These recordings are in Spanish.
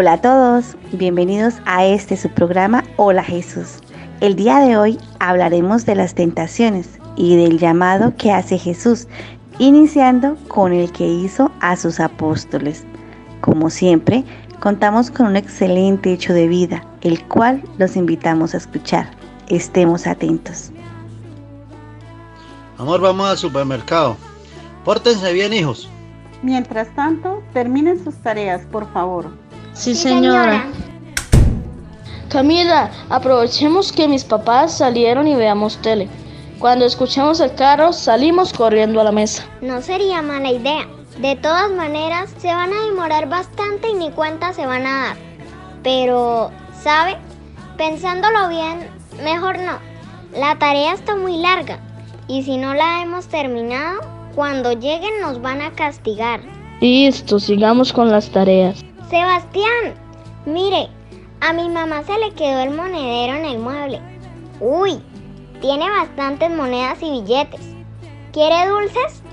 Hola a todos, bienvenidos a este su programa Hola Jesús. El día de hoy hablaremos de las tentaciones y del llamado que hace Jesús, iniciando con el que hizo a sus apóstoles. Como siempre, contamos con un excelente hecho de vida, el cual los invitamos a escuchar. Estemos atentos. Amor, vamos al supermercado. Pórtense bien, hijos. Mientras tanto, terminen sus tareas, por favor. Sí, señora. Camila, aprovechemos que mis papás salieron y veamos tele. Cuando escuchemos el carro, salimos corriendo a la mesa. No sería mala idea. De todas maneras, se van a demorar bastante y ni cuenta se van a dar. Pero, ¿sabe? Pensándolo bien, mejor no. La tarea está muy larga y si no la hemos terminado, cuando lleguen nos van a castigar. Listo, sigamos con las tareas. Sebastián, mire, a mi mamá se le quedó el monedero en el mueble. Uy, tiene bastantes monedas y billetes. ¿Quiere dulces?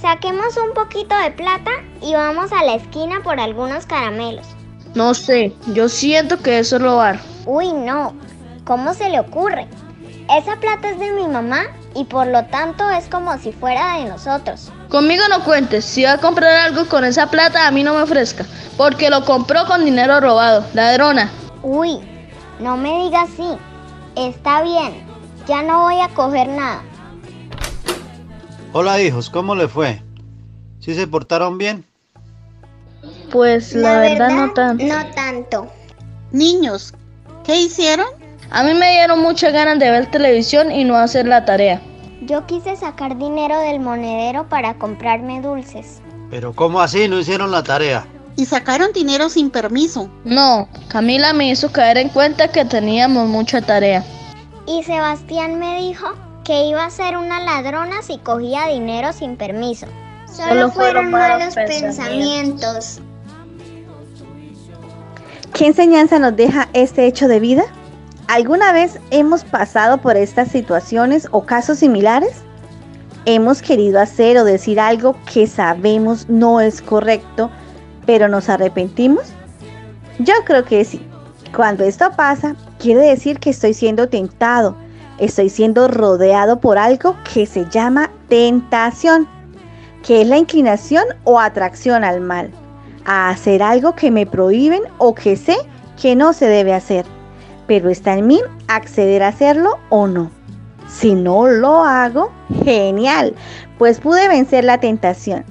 Saquemos un poquito de plata y vamos a la esquina por algunos caramelos. No sé, yo siento que eso es robar. Uy, no. ¿Cómo se le ocurre? Esa plata es de mi mamá y por lo tanto es como si fuera de nosotros. Conmigo no cuentes, si va a comprar algo con esa plata a mí no me ofrezca, porque lo compró con dinero robado, ladrona. Uy, no me diga así. Está bien, ya no voy a coger nada. Hola, hijos, ¿cómo le fue? ¿Sí se portaron bien? Pues la, verdad, no tanto. No tanto. Niños, ¿qué hicieron? A mí me dieron muchas ganas de ver televisión y no hacer la tarea. Yo quise sacar dinero del monedero para comprarme dulces. Pero ¿cómo así? ¿No hicieron la tarea? Y sacaron dinero sin permiso. No, Camila me hizo caer en cuenta que teníamos mucha tarea. Y Sebastián me dijo que iba a ser una ladrona si cogía dinero sin permiso. Solo fueron malos pensamientos. ¿Qué enseñanza nos deja este hecho de vida? ¿Alguna vez hemos pasado por estas situaciones o casos similares? ¿Hemos querido hacer o decir algo que sabemos no es correcto, pero nos arrepentimos? Yo creo que sí. Cuando esto pasa, quiere decir que estoy siendo tentado, estoy siendo rodeado por algo que se llama tentación, que es la inclinación o atracción al mal, a hacer algo que me prohíben o que sé que no se debe hacer, pero está en mí acceder a hacerlo o no. Si no lo hago, genial, pues pude vencer la tentación.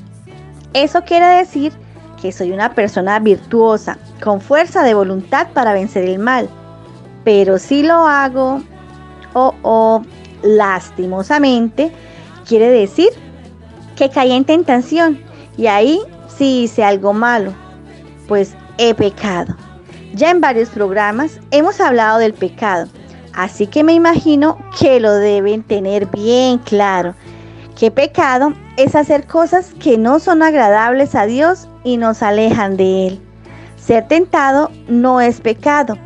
Eso quiere decir que soy una persona virtuosa, con fuerza de voluntad para vencer el mal. Pero si lo hago, o oh, lastimosamente, quiere decir que caí en tentación y ahí sí hice algo malo, pues he pecado. Ya en varios programas hemos hablado del pecado, así que me imagino que lo deben tener bien claro. Que pecado es hacer cosas que no son agradables a Dios y nos alejan de Él. Ser tentado no es pecado.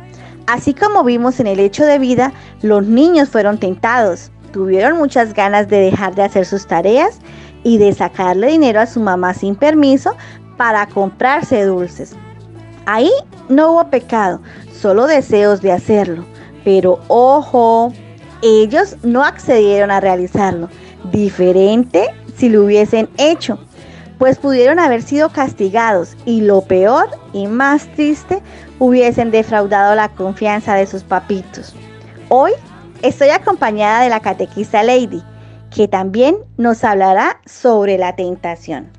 Así como vimos en el hecho de vida, los niños fueron tentados. Tuvieron muchas ganas de dejar de hacer sus tareas y de sacarle dinero a su mamá sin permiso para comprarse dulces. Ahí no hubo pecado, solo deseos de hacerlo. Pero ojo, ellos no accedieron a realizarlo. Diferente si lo hubiesen hecho. pues pudieron haber sido castigados y lo peor y más triste, hubiesen defraudado la confianza de sus papitos. Hoy estoy acompañada de la catequista Lady, que también nos hablará sobre la tentación.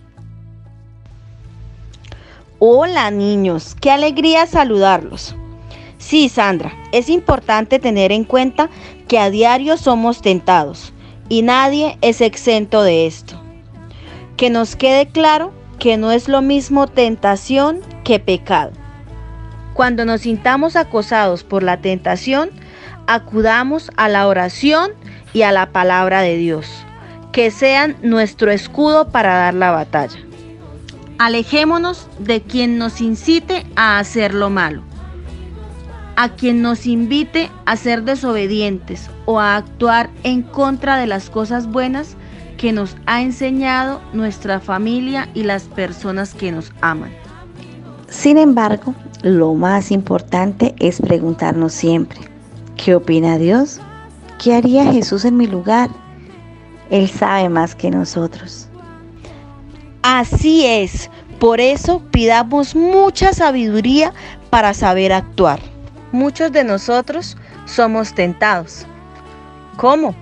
Hola niños, qué alegría saludarlos. Sí, Sandra, es importante tener en cuenta que a diario somos tentados y nadie es exento de esto. Que nos quede claro que no es lo mismo tentación que pecado. Cuando nos sintamos acosados por la tentación, acudamos a la oración y a la palabra de Dios, que sean nuestro escudo para dar la batalla. Alejémonos de quien nos incite a hacer lo malo, a quien nos invite a ser desobedientes o a actuar en contra de las cosas buenas que nos ha enseñado nuestra familia y las personas que nos aman. Sin embargo, lo más importante es preguntarnos siempre, ¿qué opina Dios? ¿Qué haría Jesús en mi lugar? Él sabe más que nosotros. Así es, por eso pidamos mucha sabiduría para saber actuar. Muchos de nosotros somos tentados. ¿Cómo?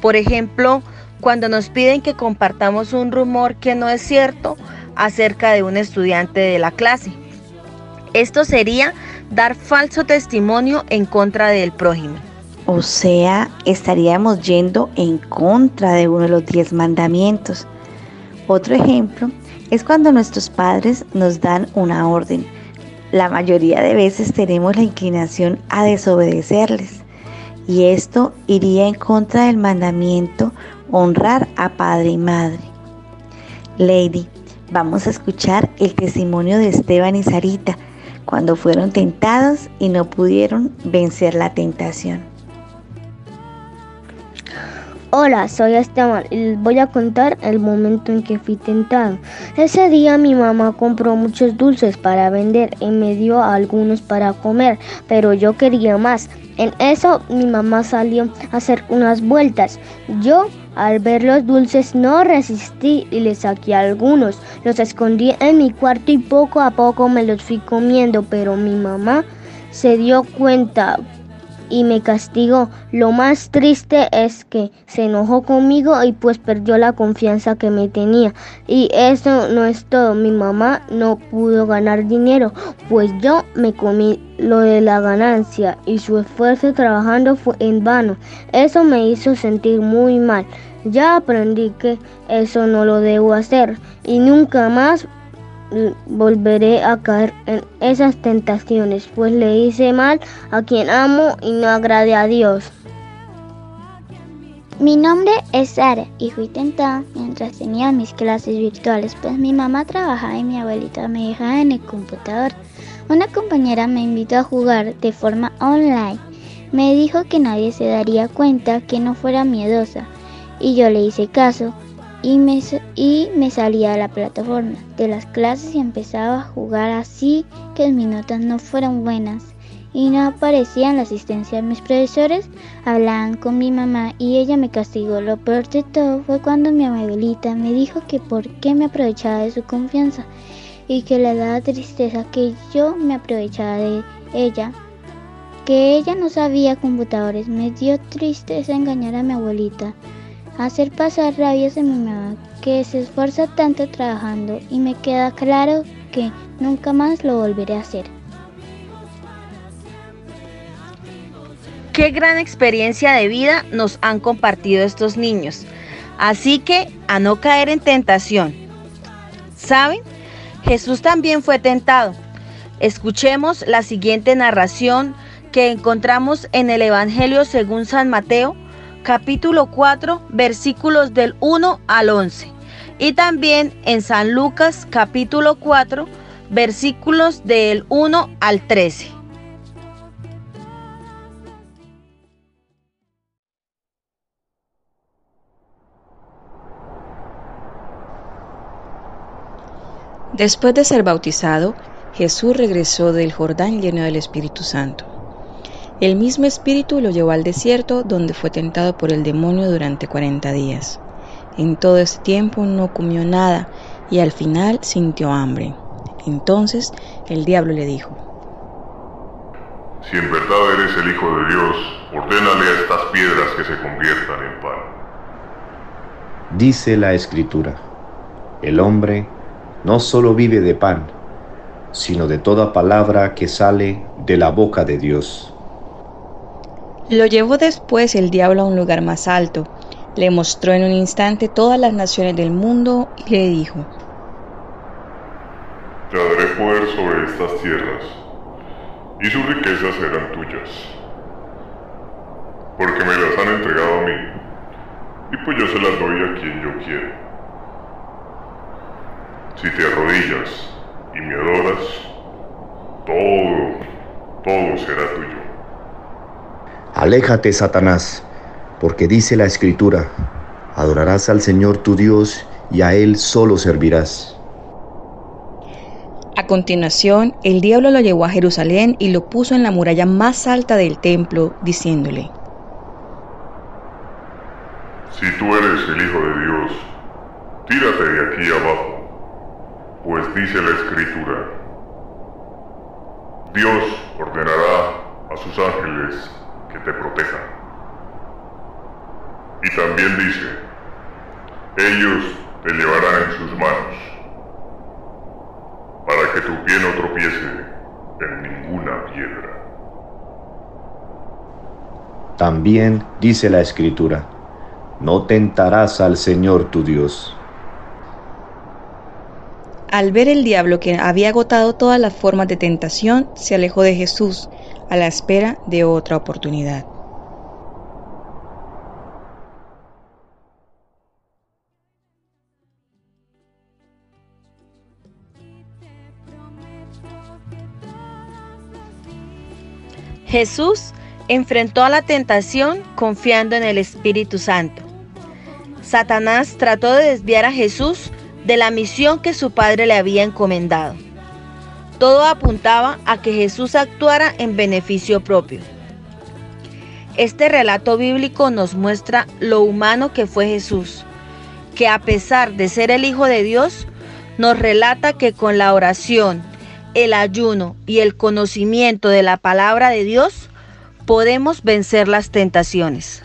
Por ejemplo, cuando nos piden que compartamos un rumor que no es cierto acerca de un estudiante de la clase. Esto sería dar falso testimonio en contra del prójimo. O sea, estaríamos yendo en contra de uno de los diez mandamientos. Otro ejemplo es cuando nuestros padres nos dan una orden. La mayoría de veces tenemos la inclinación a desobedecerles. Y esto iría en contra del mandamiento honrar a padre y madre. Lady, vamos a escuchar el testimonio de Esteban y Sarita cuando fueron tentados y no pudieron vencer la tentación. Hola, soy Esteban y les voy a contar el momento en que fui tentado. Ese día mi mamá compró muchos dulces para vender y me dio algunos para comer, pero yo quería más. En eso mi mamá salió a hacer unas vueltas. Yo al ver los dulces no resistí y le saqué algunos. Los escondí en mi cuarto y poco a poco me los fui comiendo, pero mi mamá se dio cuenta y me castigó. Lo más triste es que se enojó conmigo y pues perdió la confianza que me tenía. Y eso no es todo. Mi mamá no pudo ganar dinero, pues yo me comí lo de la ganancia y su esfuerzo trabajando fue en vano. Eso me hizo sentir muy mal. Ya aprendí que eso no lo debo hacer y nunca más volveré a caer en esas tentaciones, pues le hice mal a quien amo y no agradé a Dios. Mi nombre es Sara y fui tentada mientras tenía mis clases virtuales, pues mi mamá trabajaba y mi abuelita me dejaba en el computador. Una compañera me invitó a jugar de forma online. Me dijo que nadie se daría cuenta que no fuera miedosa y yo le hice caso y me, y me salía de la plataforma de las clases y empezaba a jugar así que mis notas no fueran buenas y no aparecía en la asistencia de mis profesores, hablaban con mi mamá y ella me castigó. Lo peor de todo fue cuando mi abuelita me dijo que por qué me aprovechaba de su confianza y que le daba tristeza que yo me aprovechaba de ella. Que ella no sabía computadores, me dio tristeza engañar a mi abuelita hacer pasar rabias a mi mamá que se esfuerza tanto trabajando y me queda claro que nunca más lo volveré a hacer. Qué gran experiencia de vida nos han compartido estos niños. Así que a no caer en tentación. ¿Saben? Jesús también fue tentado. Escuchemos la siguiente narración que encontramos en el Evangelio según San Mateo, capítulo 4, versículos del 1 al 11. Y también en San Lucas, capítulo 4, versículos del 1 al 13. Después de ser bautizado, Jesús regresó del Jordán lleno del Espíritu Santo. El mismo Espíritu lo llevó al desierto, donde fue tentado por el demonio durante cuarenta días. En todo ese tiempo no comió nada, y al final sintió hambre. Entonces el diablo le dijo, Si en verdad eres el Hijo de Dios, ordénale a estas piedras que se conviertan en pan. Dice la Escritura, el hombre no solo vive de pan, sino de toda palabra que sale de la boca de Dios. Lo llevó después el diablo a un lugar más alto, le mostró en un instante todas las naciones del mundo y le dijo, Te daré poder sobre estas tierras, y sus riquezas serán tuyas, porque me las han entregado a mí, y pues yo se las doy a quien yo quiero. Si te arrodillas y me adoras, todo, todo será tuyo. Aléjate, Satanás, porque dice la Escritura, adorarás al Señor tu Dios y a Él solo servirás. A continuación, el diablo lo llevó a Jerusalén y lo puso en la muralla más alta del templo, diciéndole, Si tú eres el Hijo de Dios, tírate de aquí abajo, pues dice la Escritura, Dios ordenará a sus ángeles que te protejan. Y también dice, ellos te llevarán en sus manos, para que tu pie no tropiece en ninguna piedra. También dice la Escritura, no tentarás al Señor tu Dios. Al ver el diablo que había agotado todas las formas de tentación, se alejó de Jesús a la espera de otra oportunidad. Jesús enfrentó a la tentación confiando en el Espíritu Santo. Satanás trató de desviar a Jesús de la misión que su padre le había encomendado. Todo apuntaba a que Jesús actuara en beneficio propio. Este relato bíblico nos muestra lo humano que fue Jesús, que a pesar de ser el Hijo de Dios, nos relata que con la oración, el ayuno y el conocimiento de la palabra de Dios, podemos vencer las tentaciones.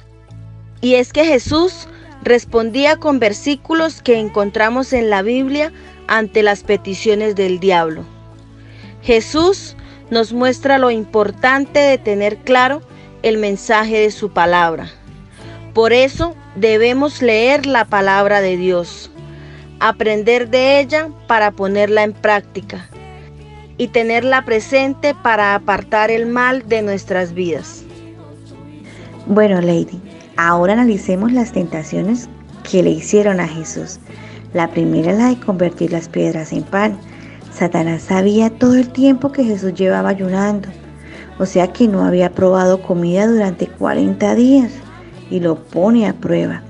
Y es que Jesús respondía con versículos que encontramos en la Biblia ante las peticiones del diablo. Jesús nos muestra lo importante de tener claro el mensaje de su palabra. Por eso debemos leer la palabra de Dios, aprender de ella para ponerla en práctica y tenerla presente para apartar el mal de nuestras vidas. Bueno, Lady, ahora analicemos las tentaciones que le hicieron a Jesús. La primera es la de convertir las piedras en pan. Satanás sabía todo el tiempo que Jesús llevaba ayunando, o sea que no había probado comida durante 40 días y lo pone a prueba.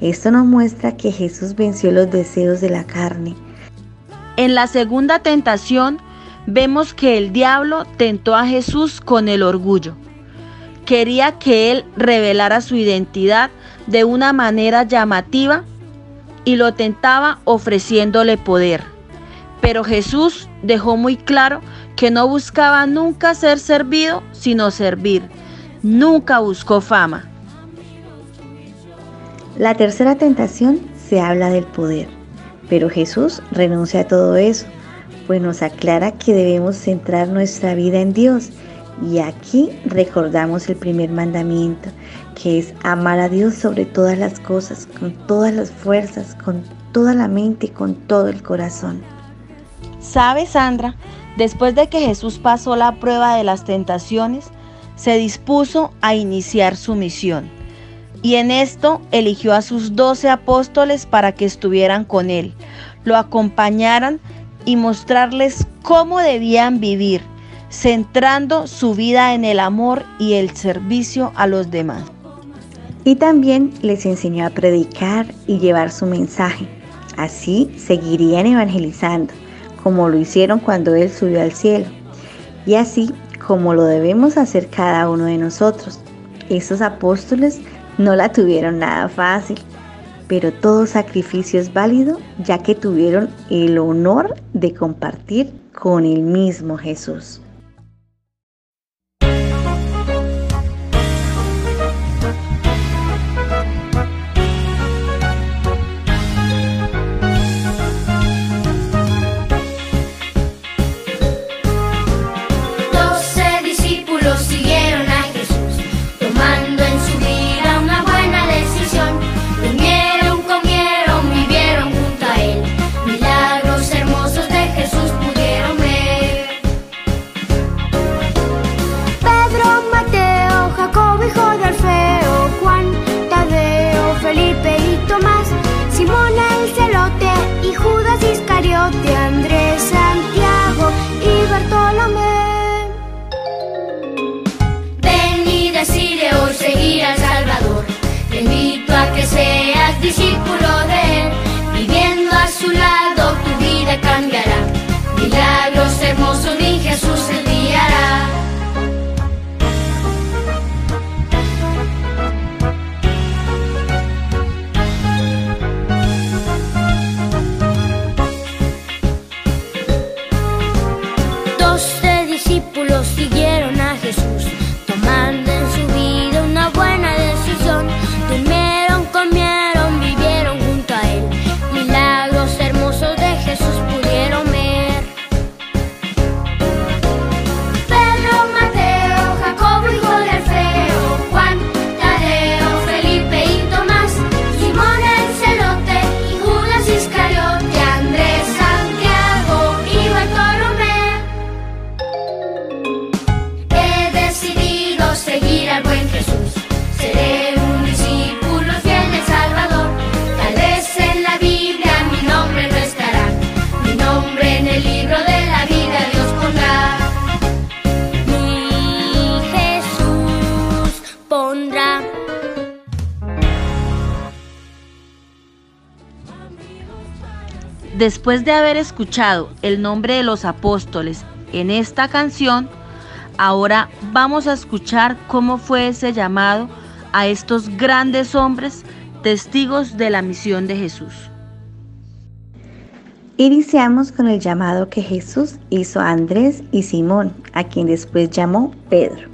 Esto nos muestra que Jesús venció los deseos de la carne. En la segunda tentación vemos que el diablo tentó a Jesús con el orgullo. Quería que él revelara su identidad de una manera llamativa y lo tentaba ofreciéndole poder. Pero Jesús dejó muy claro que no buscaba nunca ser servido, sino servir. Nunca buscó fama. La tercera tentación se habla del poder, pero Jesús renuncia a todo eso, pues nos aclara que debemos centrar nuestra vida en Dios. Y aquí recordamos el primer mandamiento, que es amar a Dios sobre todas las cosas, con todas las fuerzas, con toda la mente y con todo el corazón. ¿Sabes, Sandra? Después de que Jesús pasó la prueba de las tentaciones, se dispuso a iniciar su misión. Y en esto eligió a sus doce apóstoles para que estuvieran con él, lo acompañaran y mostrarles cómo debían vivir, centrando su vida en el amor y el servicio a los demás. Y también les enseñó a predicar y llevar su mensaje. Así seguirían evangelizando, como lo hicieron cuando Él subió al cielo. Y así como lo debemos hacer cada uno de nosotros. Esos apóstoles no la tuvieron nada fácil. pero todo sacrificio es válido ya que tuvieron el honor de compartir con el mismo Jesús. Después de haber escuchado el nombre de los apóstoles en esta canción, ahora vamos a escuchar cómo fue ese llamado a estos grandes hombres, testigos de la misión de Jesús. Iniciamos con el llamado que Jesús hizo a Andrés y Simón, a quien después llamó Pedro.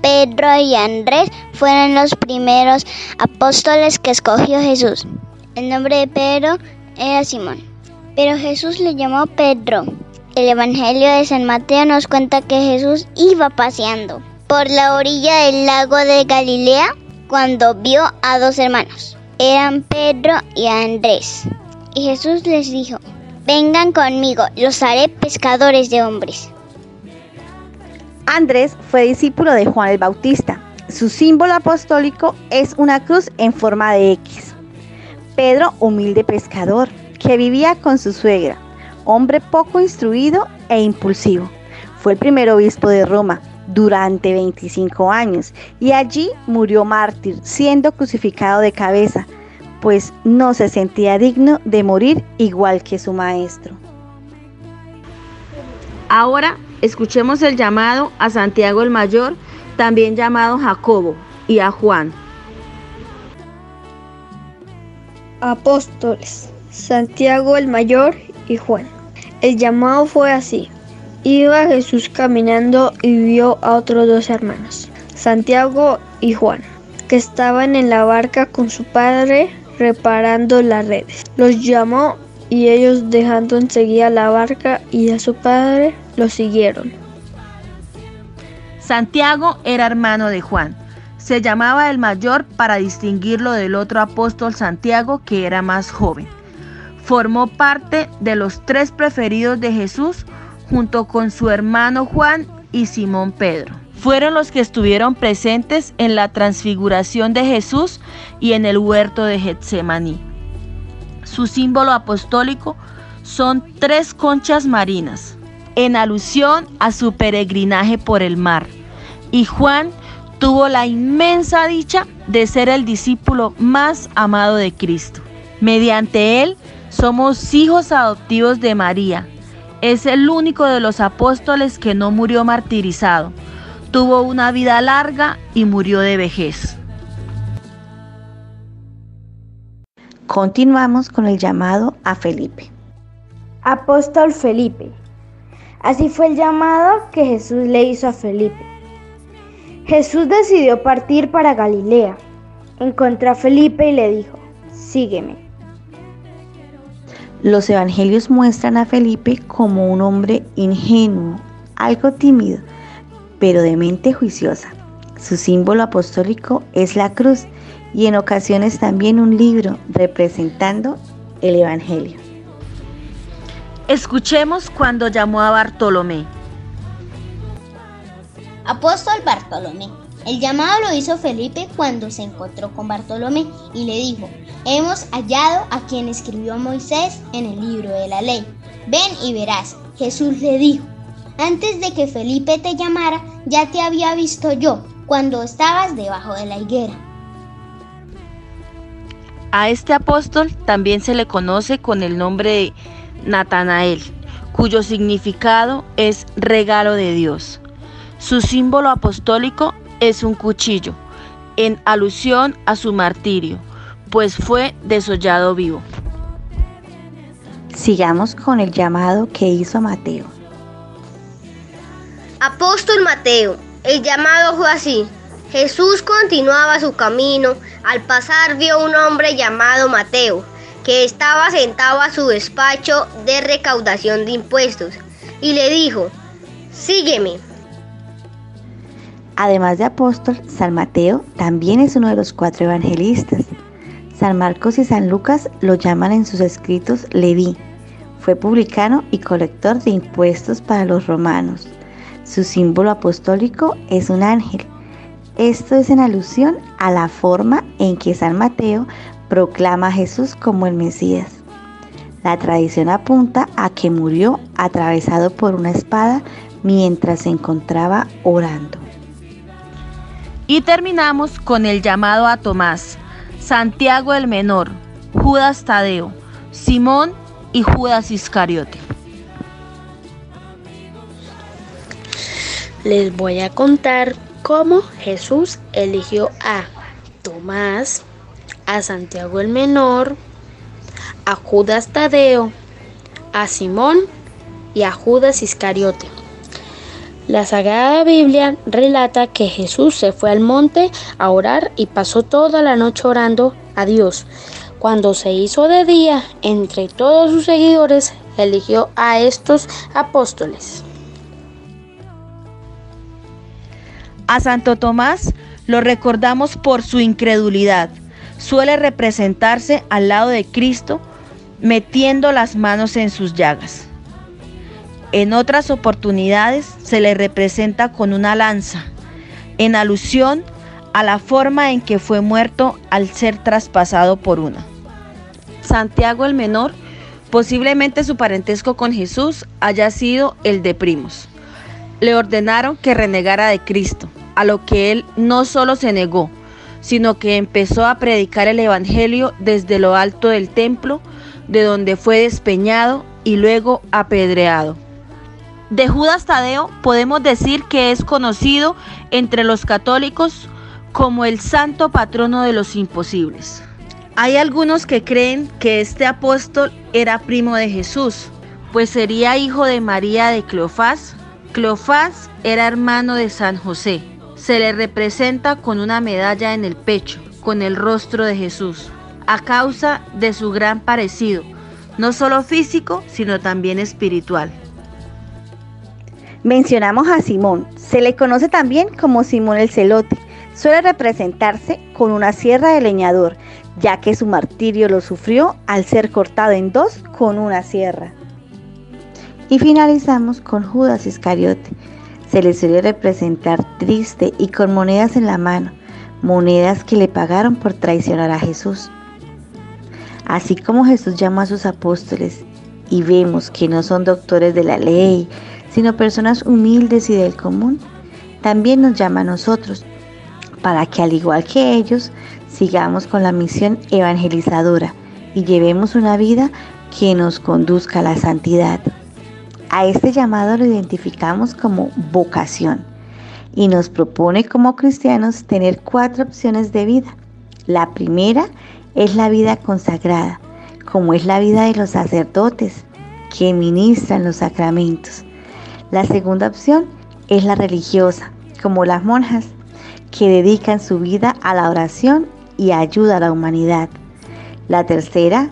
Pedro y Andrés fueron los primeros apóstoles que escogió Jesús. El nombre de Pedro era Simón, pero Jesús le llamó Pedro. El Evangelio de San Mateo nos cuenta que Jesús iba paseando por la orilla del lago de Galilea cuando vio a dos hermanos. Eran Pedro y Andrés. Y Jesús les dijo, vengan conmigo, los haré pescadores de hombres. Andrés fue discípulo de Juan el Bautista. Su símbolo apostólico es una cruz en forma de X. Pedro, humilde pescador, que vivía con su suegra, hombre poco instruido e impulsivo. Fue el primer obispo de Roma durante 25 años y allí murió mártir, siendo crucificado de cabeza, pues no se sentía digno de morir igual que su maestro. Ahora escuchemos el llamado a Santiago el Mayor, también llamado Jacobo, y a Juan. Apóstoles, Santiago el Mayor y Juan. El llamado fue así. Iba Jesús caminando y vio a otros dos hermanos, Santiago y Juan, que estaban en la barca con su padre reparando las redes. Los llamó y ellos dejando enseguida la barca y a su padre lo siguieron. Santiago era hermano de Juan. Se llamaba el mayor para distinguirlo del otro apóstol Santiago que era más joven. Formó parte de los tres preferidos de Jesús junto con su hermano Juan y Simón Pedro. Fueron los que estuvieron presentes en la transfiguración de Jesús y en el huerto de Getsemaní. Su símbolo apostólico son tres conchas marinas, en alusión a su peregrinaje por el mar. Y Juan tuvo la inmensa dicha de ser el discípulo más amado de Cristo. Mediante él somos hijos adoptivos de María. Es el único de los apóstoles que no murió martirizado. Tuvo una vida larga y murió de vejez. Continuamos con el llamado a Felipe. Apóstol Felipe. Así fue el llamado que Jesús le hizo a Felipe. Jesús decidió partir para Galilea. Encontró a Felipe y le dijo, sígueme. Los evangelios muestran a Felipe como un hombre ingenuo, algo tímido, pero de mente juiciosa. Su símbolo apostólico es la cruz y en ocasiones también un libro representando el Evangelio. Escuchemos cuando llamó a Bartolomé. Apóstol Bartolomé. El llamado lo hizo Felipe cuando se encontró con Bartolomé y le dijo, hemos hallado a quien escribió Moisés en el libro de la ley. Ven y verás. Jesús le dijo, antes de que Felipe te llamara, ya te había visto yo, cuando estabas debajo de la higuera. A este apóstol también se le conoce con el nombre de Natanael, cuyo significado es regalo de Dios. Su símbolo apostólico es un cuchillo, en alusión a su martirio, pues fue desollado vivo. Sigamos con el llamado que hizo Mateo. Apóstol Mateo, el llamado fue así. Jesús continuaba su camino. Al pasar vio un hombre llamado Mateo, que estaba sentado a su despacho de recaudación de impuestos, y le dijo, sígueme. Además de apóstol, San Mateo también es uno de los cuatro evangelistas. San Marcos y San Lucas lo llaman en sus escritos Leví. Fue publicano y colector de impuestos para los romanos. Su símbolo apostólico es un ángel. Esto es en alusión a la forma en que San Mateo proclama a Jesús como el Mesías. La tradición apunta a que murió atravesado por una espada mientras se encontraba orando. Y terminamos con el llamado a Tomás, Santiago el Menor, Judas Tadeo, Simón y Judas Iscariote. Les voy a contar cómo Jesús eligió a Tomás, a Santiago el Menor, a Judas Tadeo, a Simón y a Judas Iscariote. La Sagrada Biblia relata que Jesús se fue al monte a orar y pasó toda la noche orando a Dios. Cuando se hizo de día, entre todos sus seguidores, eligió a estos apóstoles. A Santo Tomás lo recordamos por su incredulidad. Suele representarse al lado de Cristo metiendo las manos en sus llagas. En otras oportunidades se le representa con una lanza, en alusión a la forma en que fue muerto al ser traspasado por una. Santiago el Menor, posiblemente su parentesco con Jesús haya sido el de primos. Le ordenaron que renegara de Cristo, a lo que él no solo se negó, sino que empezó a predicar el Evangelio desde lo alto del templo, de donde fue despeñado y luego apedreado. De Judas Tadeo podemos decir que es conocido entre los católicos como el santo patrono de los imposibles. Hay algunos que creen que este apóstol era primo de Jesús, pues sería hijo de María de Cleofás. Cleofás era hermano de San José. Se le representa con una medalla en el pecho, con el rostro de Jesús, a causa de su gran parecido, no solo físico, sino también espiritual. Mencionamos a Simón, se le conoce también como Simón el Celote. Suele representarse con una sierra de leñador, ya que su martirio lo sufrió al ser cortado en dos con una sierra. Y finalizamos con Judas Iscariote. Se le suele representar triste y con monedas en la mano, monedas que le pagaron por traicionar a Jesús. Así como Jesús llamó a sus apóstoles y vemos que no son doctores de la ley, sino personas humildes y del común, también nos llama a nosotros, para que al igual que ellos, sigamos con la misión evangelizadora y llevemos una vida que nos conduzca a la santidad. A este llamado lo identificamos como vocación y nos propone como cristianos tener cuatro opciones de vida. La primera es la vida consagrada, como es la vida de los sacerdotes que ministran los sacramentos. La segunda opción es la religiosa, como las monjas, que dedican su vida a la oración y ayuda a la humanidad. La tercera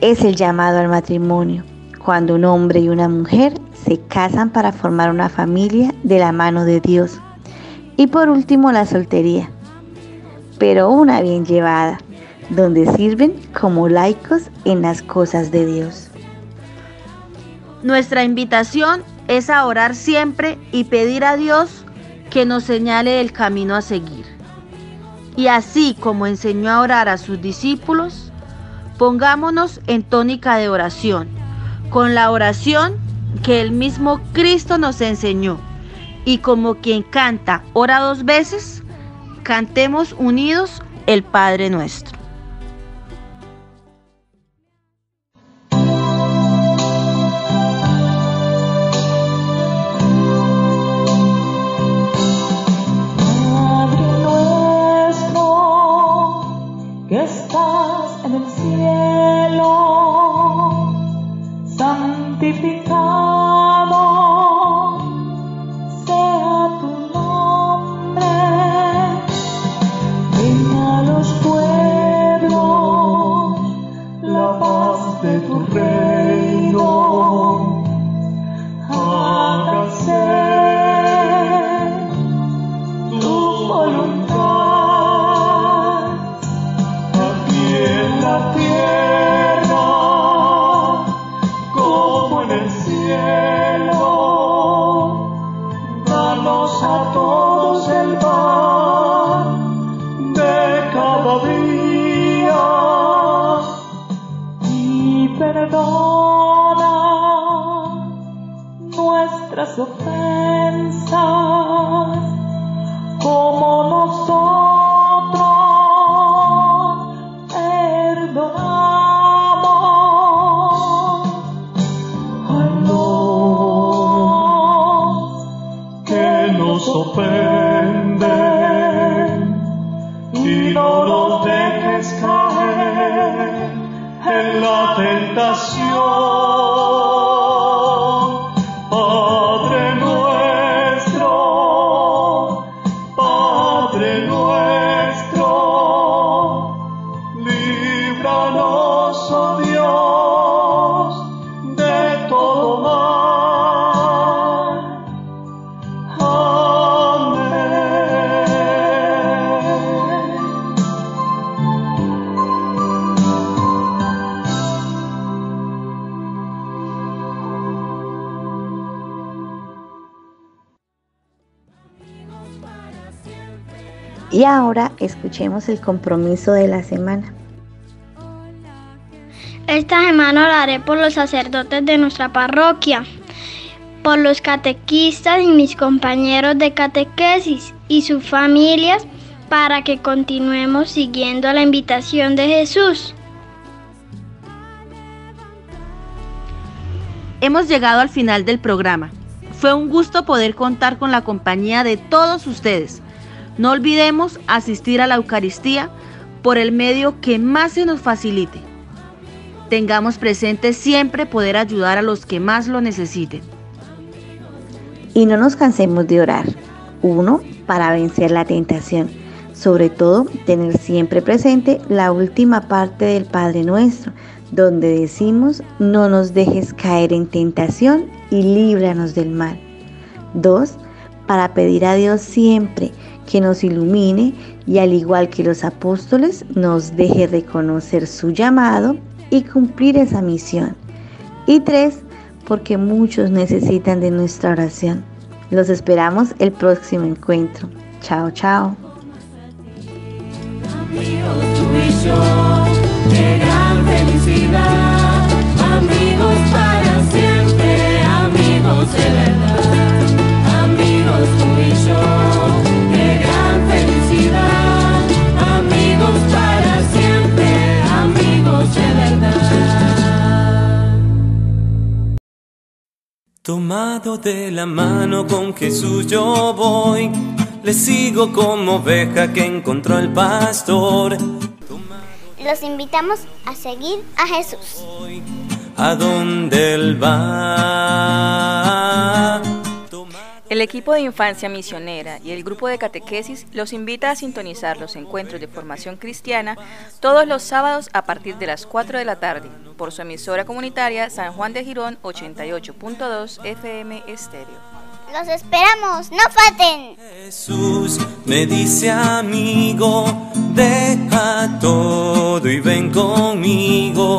es el llamado al matrimonio, cuando un hombre y una mujer se casan para formar una familia de la mano de Dios. Y por último la soltería, pero una bien llevada, donde sirven como laicos en las cosas de Dios. Nuestra invitación es a orar siempre y pedir a Dios que nos señale el camino a seguir. Y así como enseñó a orar a sus discípulos, pongámonos en tónica de oración, con la oración que el mismo Cristo nos enseñó. Y como quien canta ora dos veces, cantemos unidos el Padre nuestro. Y ahora escuchemos el compromiso de la semana. Esta semana oraré por los sacerdotes de nuestra parroquia, por los catequistas y mis compañeros de catequesis y sus familias para que continuemos siguiendo la invitación de Jesús. Hemos llegado al final del programa. Fue un gusto poder contar con la compañía de todos ustedes. No olvidemos asistir a la Eucaristía por el medio que más se nos facilite. Tengamos presente siempre poder ayudar a los que más lo necesiten. Y no nos cansemos de orar. Uno, para vencer la tentación. Sobre todo, tener siempre presente la última parte del Padre Nuestro, donde decimos, no nos dejes caer en tentación y líbranos del mal. Dos, para pedir a Dios siempre que nos ilumine y al igual que los apóstoles, nos deje reconocer su llamado y cumplir esa misión. Y tres, porque muchos necesitan de nuestra oración. Los esperamos el próximo encuentro. Chao, chao. Tomado de la mano con Jesús yo voy, le sigo como oveja que encontró el pastor. los invitamos a seguir a Jesús. A donde Él va. El equipo de infancia misionera y el grupo de catequesis los invita a sintonizar los encuentros de formación cristiana todos los sábados a partir de las 4 de la tarde por su emisora comunitaria San Juan de Girón 88.2 FM Estéreo. Los esperamos, no falten. Jesús me dice amigo, deja todo y ven conmigo